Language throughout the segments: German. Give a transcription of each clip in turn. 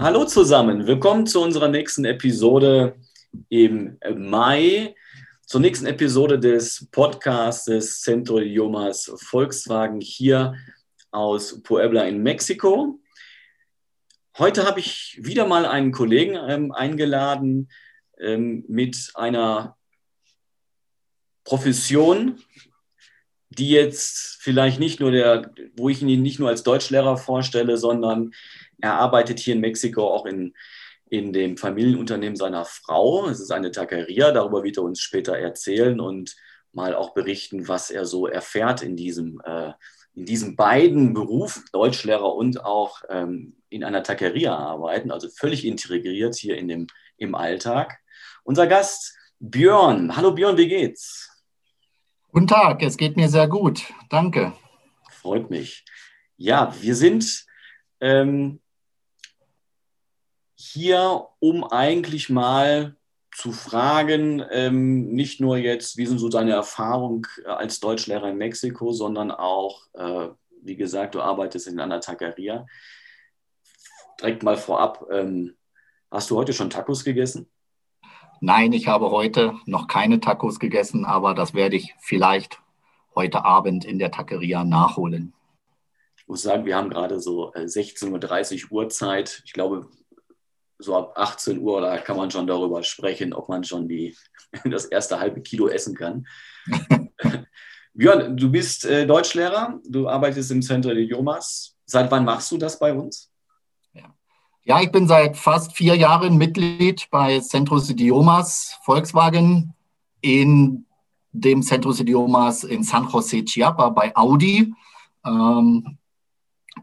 Hallo zusammen, willkommen zu unserer nächsten Episode im Mai, zur nächsten Episode des Podcasts des Centro Idiomas Volkswagen hier aus Puebla in Mexiko. Heute habe ich wieder mal einen Kollegen ähm, eingeladen ähm, mit einer Profession, die jetzt vielleicht nicht nur der, wo ich ihn nicht nur als Deutschlehrer vorstelle, sondern er arbeitet hier in Mexiko auch in, in dem Familienunternehmen seiner Frau. Es ist eine Taqueria, darüber wird er uns später erzählen und mal auch berichten, was er so erfährt in diesem, äh, in diesen beiden Berufen, Deutschlehrer und auch ähm, in einer Taqueria arbeiten, also völlig integriert hier in dem, im Alltag. Unser Gast Björn. Hallo Björn, wie geht's? Guten Tag, es geht mir sehr gut. Danke. Freut mich. Ja, wir sind ähm, hier, um eigentlich mal zu fragen, ähm, nicht nur jetzt, wie sind so deine Erfahrungen als Deutschlehrer in Mexiko, sondern auch, äh, wie gesagt, du arbeitest in einer Taqueria. Direkt mal vorab, ähm, hast du heute schon Tacos gegessen? Nein, ich habe heute noch keine Tacos gegessen, aber das werde ich vielleicht heute Abend in der Taqueria nachholen. Ich muss sagen, wir haben gerade so 16.30 äh, Uhr Zeit. Ich glaube, so ab 18 Uhr, da kann man schon darüber sprechen, ob man schon die, das erste halbe Kilo essen kann. Björn, du bist äh, Deutschlehrer, du arbeitest im Center de Idiomas. Seit wann machst du das bei uns? Ja, ich bin seit fast vier Jahren Mitglied bei Centros Idiomas Volkswagen in dem Centros Idiomas in San Jose Chiapa bei Audi. Ähm,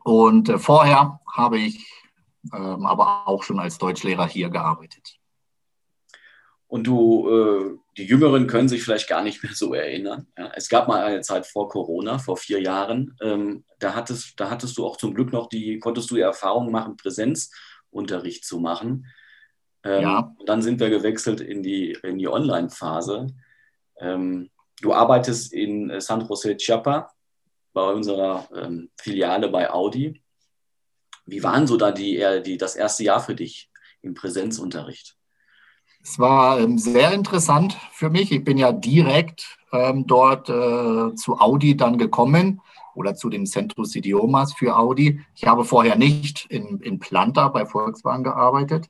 und äh, vorher habe ich ähm, aber auch schon als Deutschlehrer hier gearbeitet. Und du, äh, die Jüngeren können sich vielleicht gar nicht mehr so erinnern. Es gab mal eine Zeit vor Corona, vor vier Jahren. Ähm, da, hattest, da hattest du auch zum Glück noch die, konntest du die Erfahrung machen, Präsenz Unterricht zu machen. Ähm, ja. Dann sind wir gewechselt in die, in die Online-Phase. Ähm, du arbeitest in San Jose Chiapa bei unserer ähm, Filiale bei Audi. Wie waren so da die, die, das erste Jahr für dich im Präsenzunterricht? Es war ähm, sehr interessant für mich. Ich bin ja direkt ähm, dort äh, zu Audi dann gekommen oder zu dem Centros Idiomas für Audi. Ich habe vorher nicht in, in Planta bei Volkswagen gearbeitet.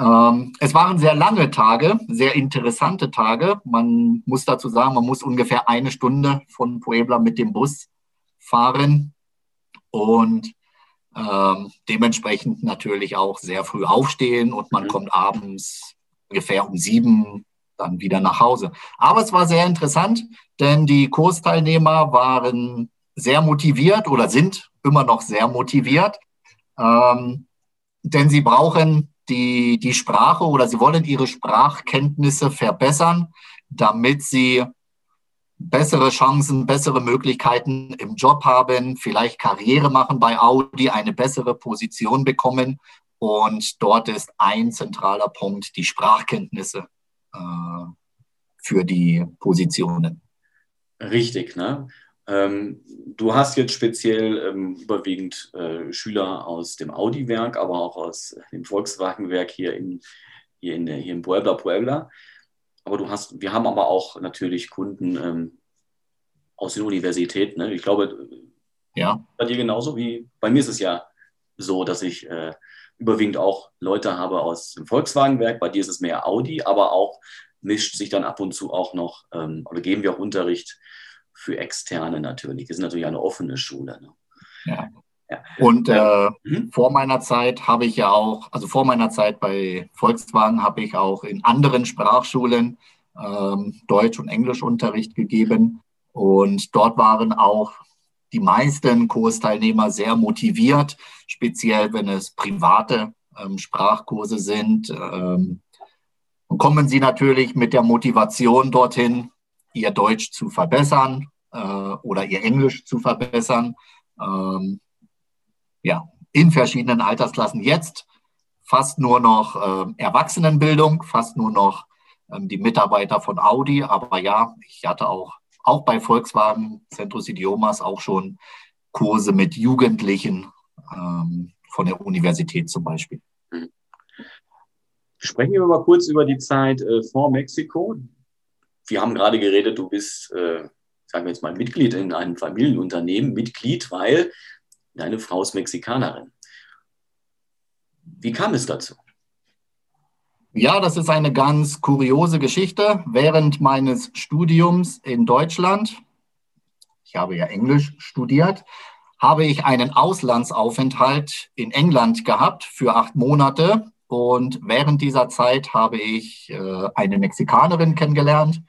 Ähm, es waren sehr lange Tage, sehr interessante Tage. Man muss dazu sagen, man muss ungefähr eine Stunde von Puebla mit dem Bus fahren und ähm, dementsprechend natürlich auch sehr früh aufstehen und man mhm. kommt abends ungefähr um sieben dann wieder nach Hause. Aber es war sehr interessant, denn die Kursteilnehmer waren sehr motiviert oder sind immer noch sehr motiviert, ähm, denn sie brauchen die, die Sprache oder sie wollen ihre Sprachkenntnisse verbessern, damit sie bessere Chancen, bessere Möglichkeiten im Job haben, vielleicht Karriere machen bei Audi, eine bessere Position bekommen. Und dort ist ein zentraler Punkt die Sprachkenntnisse äh, für die Positionen. Richtig, ne? Ähm, du hast jetzt speziell ähm, überwiegend äh, Schüler aus dem Audi-Werk, aber auch aus dem Volkswagen-Werk hier in, hier, in der, hier in Puebla, Puebla. Aber du hast, wir haben aber auch natürlich Kunden ähm, aus den Universitäten. Ne? Ich glaube, ja. bei dir genauso wie bei mir ist es ja so, dass ich äh, überwiegend auch Leute habe aus dem Volkswagen-Werk. Bei dir ist es mehr Audi, aber auch mischt sich dann ab und zu auch noch, ähm, oder geben wir auch Unterricht für Externe natürlich. Wir sind natürlich eine offene Schule. Ne? Ja. ja. Und äh, mhm. vor meiner Zeit habe ich ja auch, also vor meiner Zeit bei Volkswagen habe ich auch in anderen Sprachschulen ähm, Deutsch- und Englischunterricht gegeben. Und dort waren auch die meisten Kursteilnehmer sehr motiviert, speziell wenn es private ähm, Sprachkurse sind. Ähm, und kommen sie natürlich mit der Motivation dorthin, ihr Deutsch zu verbessern äh, oder ihr Englisch zu verbessern. Ähm, ja, in verschiedenen Altersklassen. Jetzt fast nur noch äh, Erwachsenenbildung, fast nur noch ähm, die Mitarbeiter von Audi. Aber ja, ich hatte auch, auch bei Volkswagen Centros Idiomas auch schon Kurse mit Jugendlichen ähm, von der Universität zum Beispiel. Sprechen wir mal kurz über die Zeit äh, vor Mexiko. Wir haben gerade geredet, du bist, äh, sagen wir jetzt mal, Mitglied in einem Familienunternehmen. Mitglied, weil deine Frau ist Mexikanerin. Wie kam es dazu? Ja, das ist eine ganz kuriose Geschichte. Während meines Studiums in Deutschland, ich habe ja Englisch studiert, habe ich einen Auslandsaufenthalt in England gehabt für acht Monate. Und während dieser Zeit habe ich äh, eine Mexikanerin kennengelernt.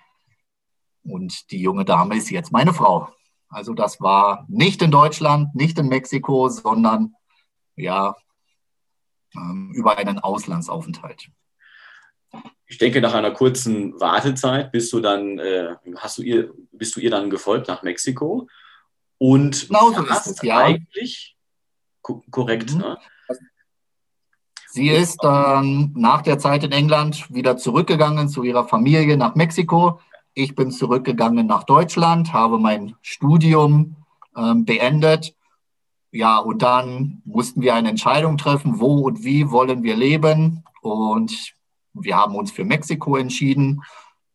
Und die junge Dame ist jetzt meine Frau. Also das war nicht in Deutschland, nicht in Mexiko, sondern ja, ähm, über einen Auslandsaufenthalt. Ich denke, nach einer kurzen Wartezeit bist du dann, äh, hast du ihr, bist du ihr dann gefolgt nach Mexiko und genau so ist es, ja. eigentlich korrekt. Mhm. Ne? Sie ist ähm, nach der Zeit in England wieder zurückgegangen zu ihrer Familie nach Mexiko. Ich bin zurückgegangen nach Deutschland, habe mein Studium ähm, beendet. Ja, und dann mussten wir eine Entscheidung treffen, wo und wie wollen wir leben. Und wir haben uns für Mexiko entschieden.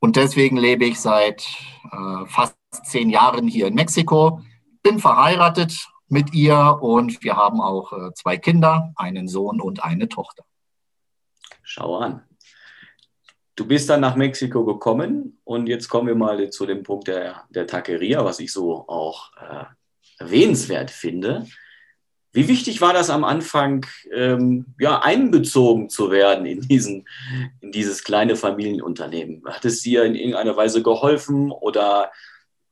Und deswegen lebe ich seit äh, fast zehn Jahren hier in Mexiko. Bin verheiratet mit ihr und wir haben auch äh, zwei Kinder, einen Sohn und eine Tochter. Schau an. Du bist dann nach Mexiko gekommen und jetzt kommen wir mal zu dem Punkt der, der Taqueria, was ich so auch äh, erwähnenswert finde. Wie wichtig war das am Anfang, ähm, ja, einbezogen zu werden in, diesen, in dieses kleine Familienunternehmen? Hat es dir in irgendeiner Weise geholfen oder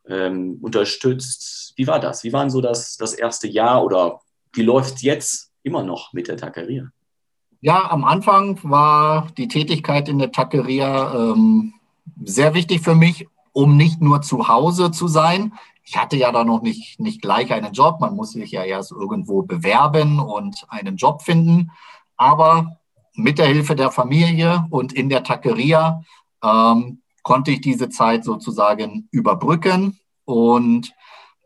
ähm, unterstützt? Wie war das? Wie war so das, das erste Jahr oder wie läuft es jetzt immer noch mit der Taqueria? Ja, am Anfang war die Tätigkeit in der Taqueria ähm, sehr wichtig für mich, um nicht nur zu Hause zu sein. Ich hatte ja da noch nicht, nicht gleich einen Job. Man muss sich ja erst irgendwo bewerben und einen Job finden. Aber mit der Hilfe der Familie und in der Taqueria ähm, konnte ich diese Zeit sozusagen überbrücken. Und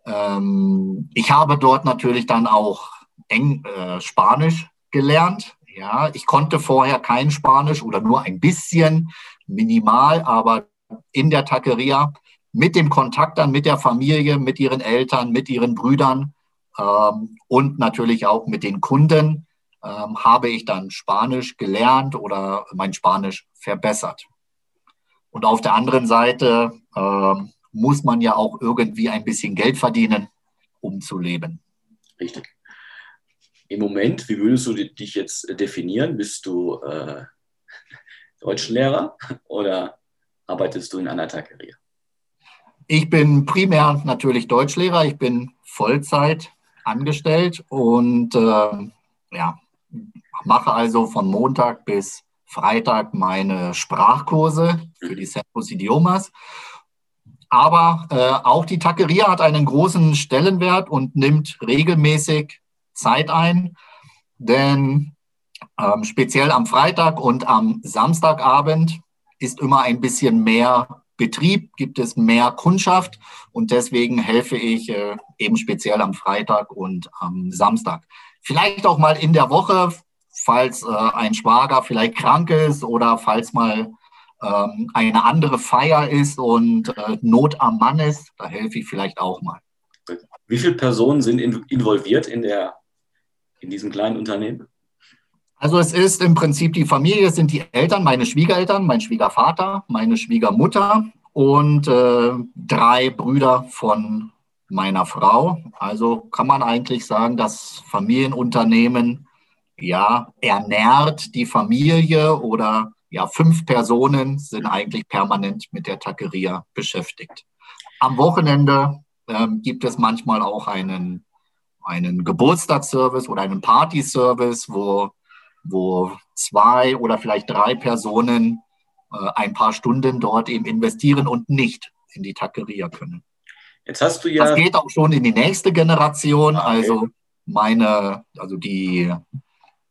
ähm, ich habe dort natürlich dann auch Eng, äh, Spanisch gelernt. Ja, ich konnte vorher kein Spanisch oder nur ein bisschen, minimal, aber in der Taqueria mit dem Kontakt dann mit der Familie, mit ihren Eltern, mit ihren Brüdern ähm, und natürlich auch mit den Kunden ähm, habe ich dann Spanisch gelernt oder mein Spanisch verbessert. Und auf der anderen Seite ähm, muss man ja auch irgendwie ein bisschen Geld verdienen, um zu leben. Richtig im Moment, wie würdest du dich jetzt definieren? Bist du äh, Deutschlehrer oder arbeitest du in einer Taqueria? Ich bin primär natürlich Deutschlehrer. Ich bin Vollzeit angestellt und äh, ja, mache also von Montag bis Freitag meine Sprachkurse für die Centros Idiomas. Aber äh, auch die Taqueria hat einen großen Stellenwert und nimmt regelmäßig Zeit ein, denn ähm, speziell am Freitag und am Samstagabend ist immer ein bisschen mehr Betrieb, gibt es mehr Kundschaft und deswegen helfe ich äh, eben speziell am Freitag und am Samstag. Vielleicht auch mal in der Woche, falls äh, ein Schwager vielleicht krank ist oder falls mal ähm, eine andere Feier ist und äh, Not am Mann ist, da helfe ich vielleicht auch mal. Wie viele Personen sind in, involviert in der in diesem kleinen Unternehmen? Also es ist im Prinzip die Familie, es sind die Eltern, meine Schwiegereltern, mein Schwiegervater, meine Schwiegermutter und äh, drei Brüder von meiner Frau. Also kann man eigentlich sagen, das Familienunternehmen ja ernährt die Familie oder ja fünf Personen sind eigentlich permanent mit der Taqueria beschäftigt. Am Wochenende ähm, gibt es manchmal auch einen einen Geburtstagsservice oder einen Partyservice, wo, wo zwei oder vielleicht drei Personen äh, ein paar Stunden dort eben investieren und nicht in die Taqueria können. Jetzt hast du ja. Das geht auch schon in die nächste Generation. Okay. Also meine, also die,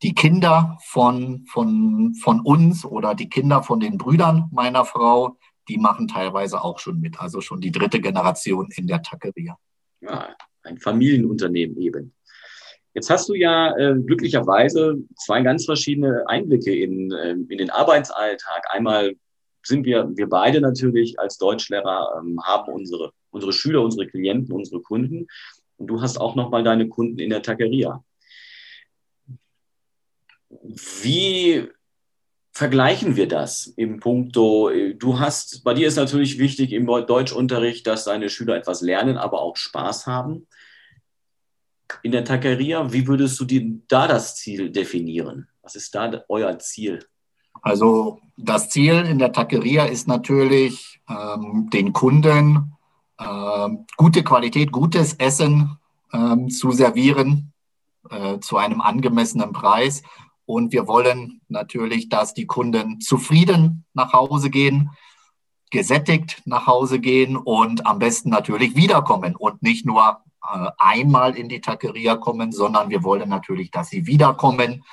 die Kinder von, von, von uns oder die Kinder von den Brüdern meiner Frau, die machen teilweise auch schon mit. Also schon die dritte Generation in der Taqueria. Ja, ein Familienunternehmen eben. Jetzt hast du ja äh, glücklicherweise zwei ganz verschiedene Einblicke in, äh, in den Arbeitsalltag. Einmal sind wir, wir beide natürlich als Deutschlehrer, ähm, haben unsere, unsere Schüler, unsere Klienten, unsere Kunden. Und du hast auch nochmal deine Kunden in der Taqueria. Wie vergleichen wir das im Punkto, du hast, bei dir ist natürlich wichtig im Deutschunterricht, dass deine Schüler etwas lernen, aber auch Spaß haben. In der Taqueria, wie würdest du die, da das Ziel definieren? Was ist da euer Ziel? Also das Ziel in der Taqueria ist natürlich, ähm, den Kunden äh, gute Qualität, gutes Essen ähm, zu servieren äh, zu einem angemessenen Preis. Und wir wollen natürlich, dass die Kunden zufrieden nach Hause gehen, gesättigt nach Hause gehen und am besten natürlich wiederkommen und nicht nur äh, einmal in die Taqueria kommen, sondern wir wollen natürlich, dass sie wiederkommen,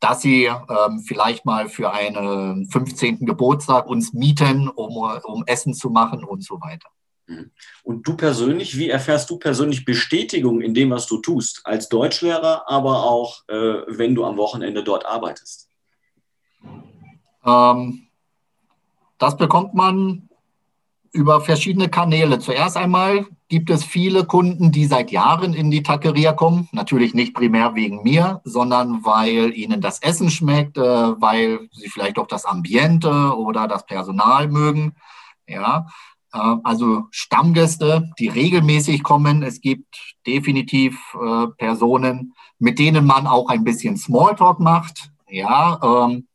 dass sie ähm, vielleicht mal für einen 15. Geburtstag uns mieten, um, um Essen zu machen und so weiter. Und du persönlich, wie erfährst du persönlich Bestätigung in dem, was du tust, als Deutschlehrer, aber auch äh, wenn du am Wochenende dort arbeitest? Ähm, das bekommt man über verschiedene Kanäle. Zuerst einmal gibt es viele Kunden, die seit Jahren in die Taqueria kommen. Natürlich nicht primär wegen mir, sondern weil ihnen das Essen schmeckt, äh, weil sie vielleicht auch das Ambiente oder das Personal mögen. Ja, also Stammgäste, die regelmäßig kommen. Es gibt definitiv äh, Personen, mit denen man auch ein bisschen Smalltalk macht. Ja, ähm,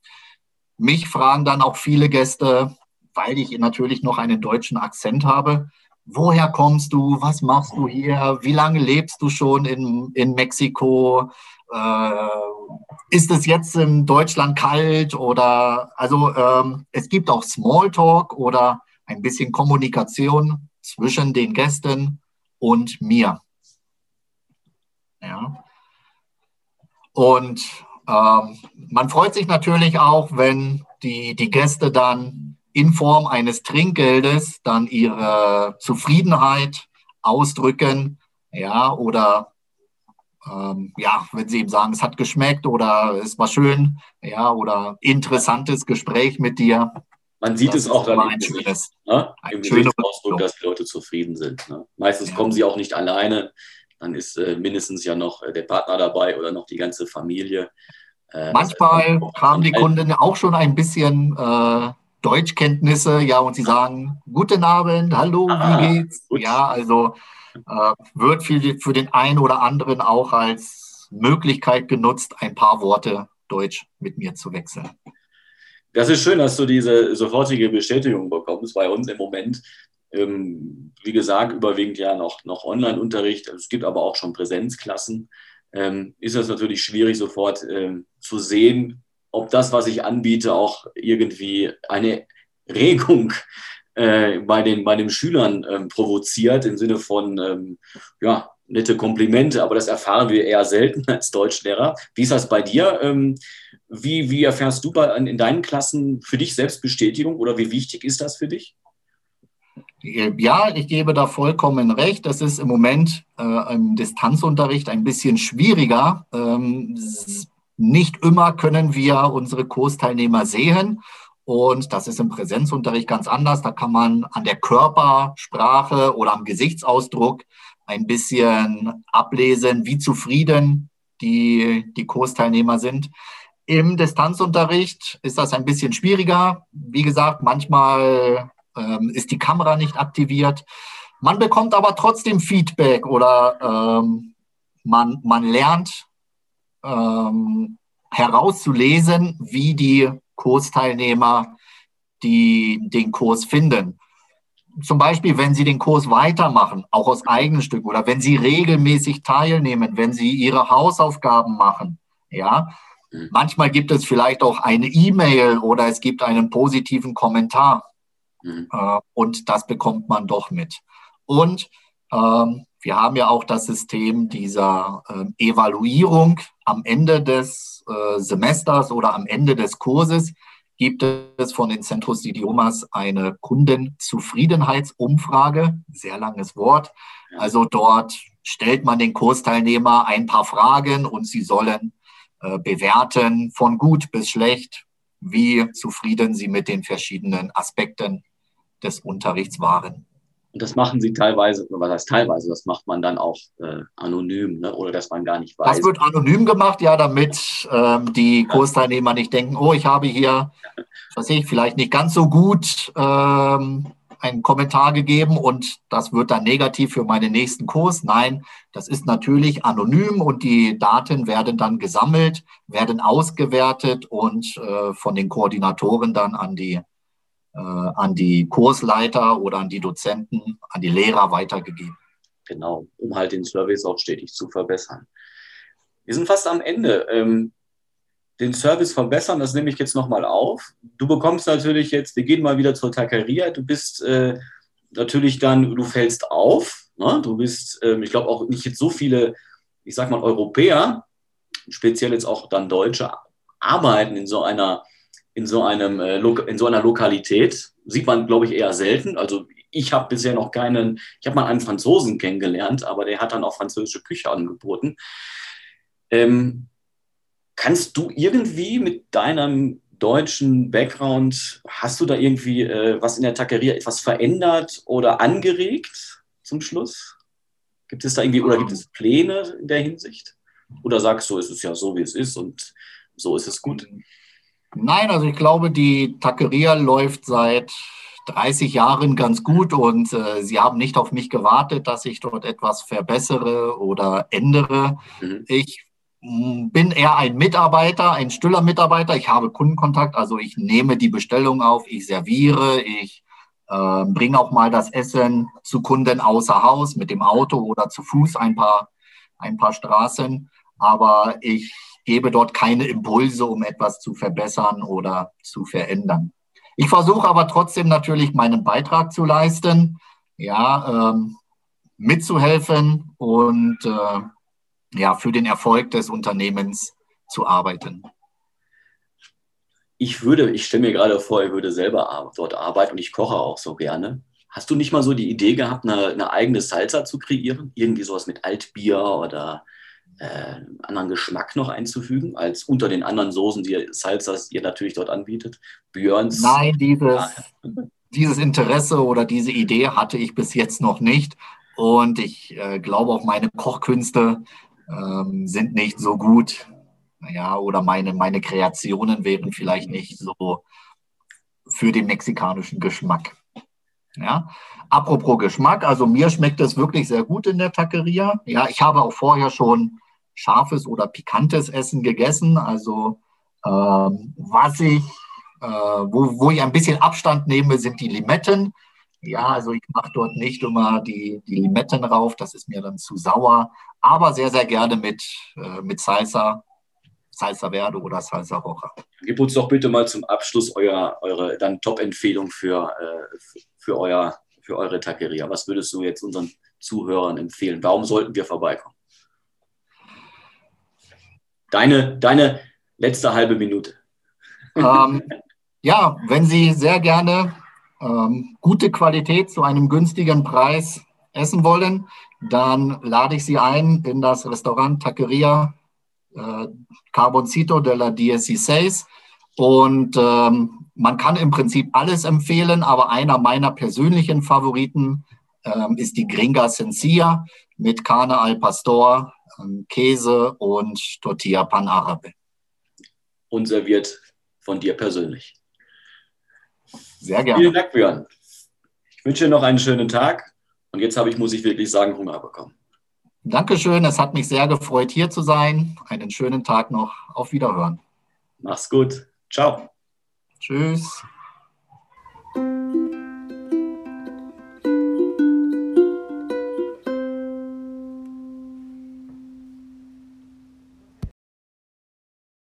mich fragen dann auch viele Gäste, weil ich natürlich noch einen deutschen Akzent habe. Woher kommst du? Was machst du hier? Wie lange lebst du schon in, in Mexiko? Äh, ist es jetzt in Deutschland kalt? Oder also ähm, es gibt auch Smalltalk oder ein bisschen Kommunikation zwischen den Gästen und mir. Ja. Und ähm, man freut sich natürlich auch, wenn die, die Gäste dann in Form eines Trinkgeldes dann ihre Zufriedenheit ausdrücken, ja, oder ähm, ja, wenn sie eben sagen, es hat geschmeckt oder es war schön, ja, oder interessantes Gespräch mit dir, man sieht das es auch dann im Gesicht, ne? im Gesichtsausdruck, dass die Leute zufrieden sind. Ne? Meistens ja. kommen sie auch nicht alleine, dann ist äh, mindestens ja noch äh, der Partner dabei oder noch die ganze Familie. Äh, Manchmal haben die Kunden auch schon ein bisschen äh, Deutschkenntnisse, ja, und sie sagen, guten Abend, hallo, ah, wie geht's? Gut. Ja, also äh, wird für, für den einen oder anderen auch als Möglichkeit genutzt, ein paar Worte Deutsch mit mir zu wechseln. Das ist schön, dass du diese sofortige Bestätigung bekommst bei uns im Moment. Ähm, wie gesagt, überwiegend ja noch, noch Online-Unterricht. Es gibt aber auch schon Präsenzklassen. Ähm, ist es natürlich schwierig, sofort ähm, zu sehen, ob das, was ich anbiete, auch irgendwie eine Regung äh, bei, den, bei den Schülern ähm, provoziert, im Sinne von, ähm, ja, nette Komplimente, aber das erfahren wir eher selten als Deutschlehrer. Wie ist das bei dir? Ähm, wie, wie erfährst du bei, in deinen Klassen für dich selbst Bestätigung oder wie wichtig ist das für dich? Ja, ich gebe da vollkommen recht. Das ist im Moment äh, im Distanzunterricht ein bisschen schwieriger. Ähm, nicht immer können wir unsere Kursteilnehmer sehen. Und das ist im Präsenzunterricht ganz anders. Da kann man an der Körpersprache oder am Gesichtsausdruck ein bisschen ablesen, wie zufrieden die, die Kursteilnehmer sind. Im Distanzunterricht ist das ein bisschen schwieriger. Wie gesagt, manchmal ähm, ist die Kamera nicht aktiviert. Man bekommt aber trotzdem Feedback oder ähm, man, man lernt ähm, herauszulesen, wie die Kursteilnehmer die, den Kurs finden zum Beispiel, wenn Sie den Kurs weitermachen, auch aus eigenen Stücken, oder wenn Sie regelmäßig teilnehmen, wenn Sie Ihre Hausaufgaben machen, ja. Mhm. Manchmal gibt es vielleicht auch eine E-Mail oder es gibt einen positiven Kommentar. Mhm. Äh, und das bekommt man doch mit. Und ähm, wir haben ja auch das System dieser äh, Evaluierung am Ende des äh, Semesters oder am Ende des Kurses gibt es von den Centros Idiomas eine Kundenzufriedenheitsumfrage, sehr langes Wort. Also dort stellt man den Kursteilnehmer ein paar Fragen und sie sollen äh, bewerten von gut bis schlecht, wie zufrieden sie mit den verschiedenen Aspekten des Unterrichts waren. Und das machen sie teilweise, was heißt teilweise, das macht man dann auch äh, anonym, ne? oder dass man gar nicht weiß. Das wird anonym gemacht, ja, damit ähm, die Kursteilnehmer nicht denken, oh, ich habe hier, was ich, vielleicht nicht ganz so gut ähm, einen Kommentar gegeben und das wird dann negativ für meinen nächsten Kurs. Nein, das ist natürlich anonym und die Daten werden dann gesammelt, werden ausgewertet und äh, von den Koordinatoren dann an die, äh, an die Kursleiter oder an die Dozenten, an die Lehrer weitergegeben. Genau, um halt den Service auch stetig zu verbessern. Wir sind fast am Ende. Ähm, den Service verbessern, das nehme ich jetzt nochmal auf. Du bekommst natürlich jetzt, wir gehen mal wieder zur Taqueria, du bist äh, natürlich dann, du fällst auf, ne? du bist, ähm, ich glaube auch nicht jetzt so viele, ich sag mal, Europäer, speziell jetzt auch dann Deutsche, arbeiten in so einer, in so einem, äh, in so einer Lokalität. Sieht man, glaube ich, eher selten. Also ich habe bisher noch keinen, ich habe mal einen Franzosen kennengelernt, aber der hat dann auch französische Küche angeboten. Ähm, Kannst du irgendwie mit deinem deutschen Background, hast du da irgendwie äh, was in der Taqueria etwas verändert oder angeregt zum Schluss? Gibt es da irgendwie oder gibt es Pläne in der Hinsicht? Oder sagst du, es ist ja so, wie es ist und so ist es gut? Nein, also ich glaube, die Taqueria läuft seit 30 Jahren ganz gut und äh, sie haben nicht auf mich gewartet, dass ich dort etwas verbessere oder ändere. Mhm. Ich bin eher ein Mitarbeiter, ein stiller Mitarbeiter. Ich habe Kundenkontakt, also ich nehme die Bestellung auf, ich serviere, ich äh, bringe auch mal das Essen zu Kunden außer Haus mit dem Auto oder zu Fuß ein paar, ein paar Straßen. Aber ich gebe dort keine Impulse, um etwas zu verbessern oder zu verändern. Ich versuche aber trotzdem natürlich meinen Beitrag zu leisten, ja, ähm, mitzuhelfen und äh, ja, für den Erfolg des Unternehmens zu arbeiten? Ich würde, ich stelle mir gerade vor, ich würde selber dort arbeiten und ich koche auch so gerne. Hast du nicht mal so die Idee gehabt, eine, eine eigene Salsa zu kreieren? Irgendwie sowas mit Altbier oder äh, anderen Geschmack noch einzufügen, als unter den anderen Soßen, die Salsas ihr natürlich dort anbietet? Björns. Nein, dieses, dieses Interesse oder diese Idee hatte ich bis jetzt noch nicht. Und ich äh, glaube auch meine Kochkünste ähm, sind nicht so gut. Ja, oder meine, meine Kreationen wären vielleicht nicht so für den mexikanischen Geschmack. Ja, apropos Geschmack, also mir schmeckt es wirklich sehr gut in der Taqueria. Ja, ich habe auch vorher schon scharfes oder pikantes Essen gegessen. Also ähm, was ich, äh, wo, wo ich ein bisschen Abstand nehme, sind die Limetten. Ja, also ich mache dort nicht immer die, die Limetten rauf, das ist mir dann zu sauer, aber sehr, sehr gerne mit, äh, mit Salsa, Salsa Verde oder Salsa Roja. Gib uns doch bitte mal zum Abschluss euer, eure dann Top-Empfehlung für, äh, für, euer, für eure Taqueria. Was würdest du jetzt unseren Zuhörern empfehlen? Warum sollten wir vorbeikommen? Deine, deine letzte halbe Minute. Ähm, ja, wenn Sie sehr gerne ähm, gute Qualität zu einem günstigen Preis essen wollen, dann lade ich Sie ein in das Restaurant Taqueria äh, Carboncito de la Dieciséis. Und ähm, man kann im Prinzip alles empfehlen, aber einer meiner persönlichen Favoriten ähm, ist die Gringa Sencilla mit Carne al Pastor, ähm, Käse und Tortilla Pan Arabe. Und serviert von dir persönlich. Sehr gerne. Vielen Dank, Björn. Ich wünsche dir noch einen schönen Tag. Und jetzt habe ich, muss ich wirklich sagen, Hunger bekommen. Dankeschön. Es hat mich sehr gefreut, hier zu sein. Einen schönen Tag noch. Auf Wiederhören. Mach's gut. Ciao. Tschüss.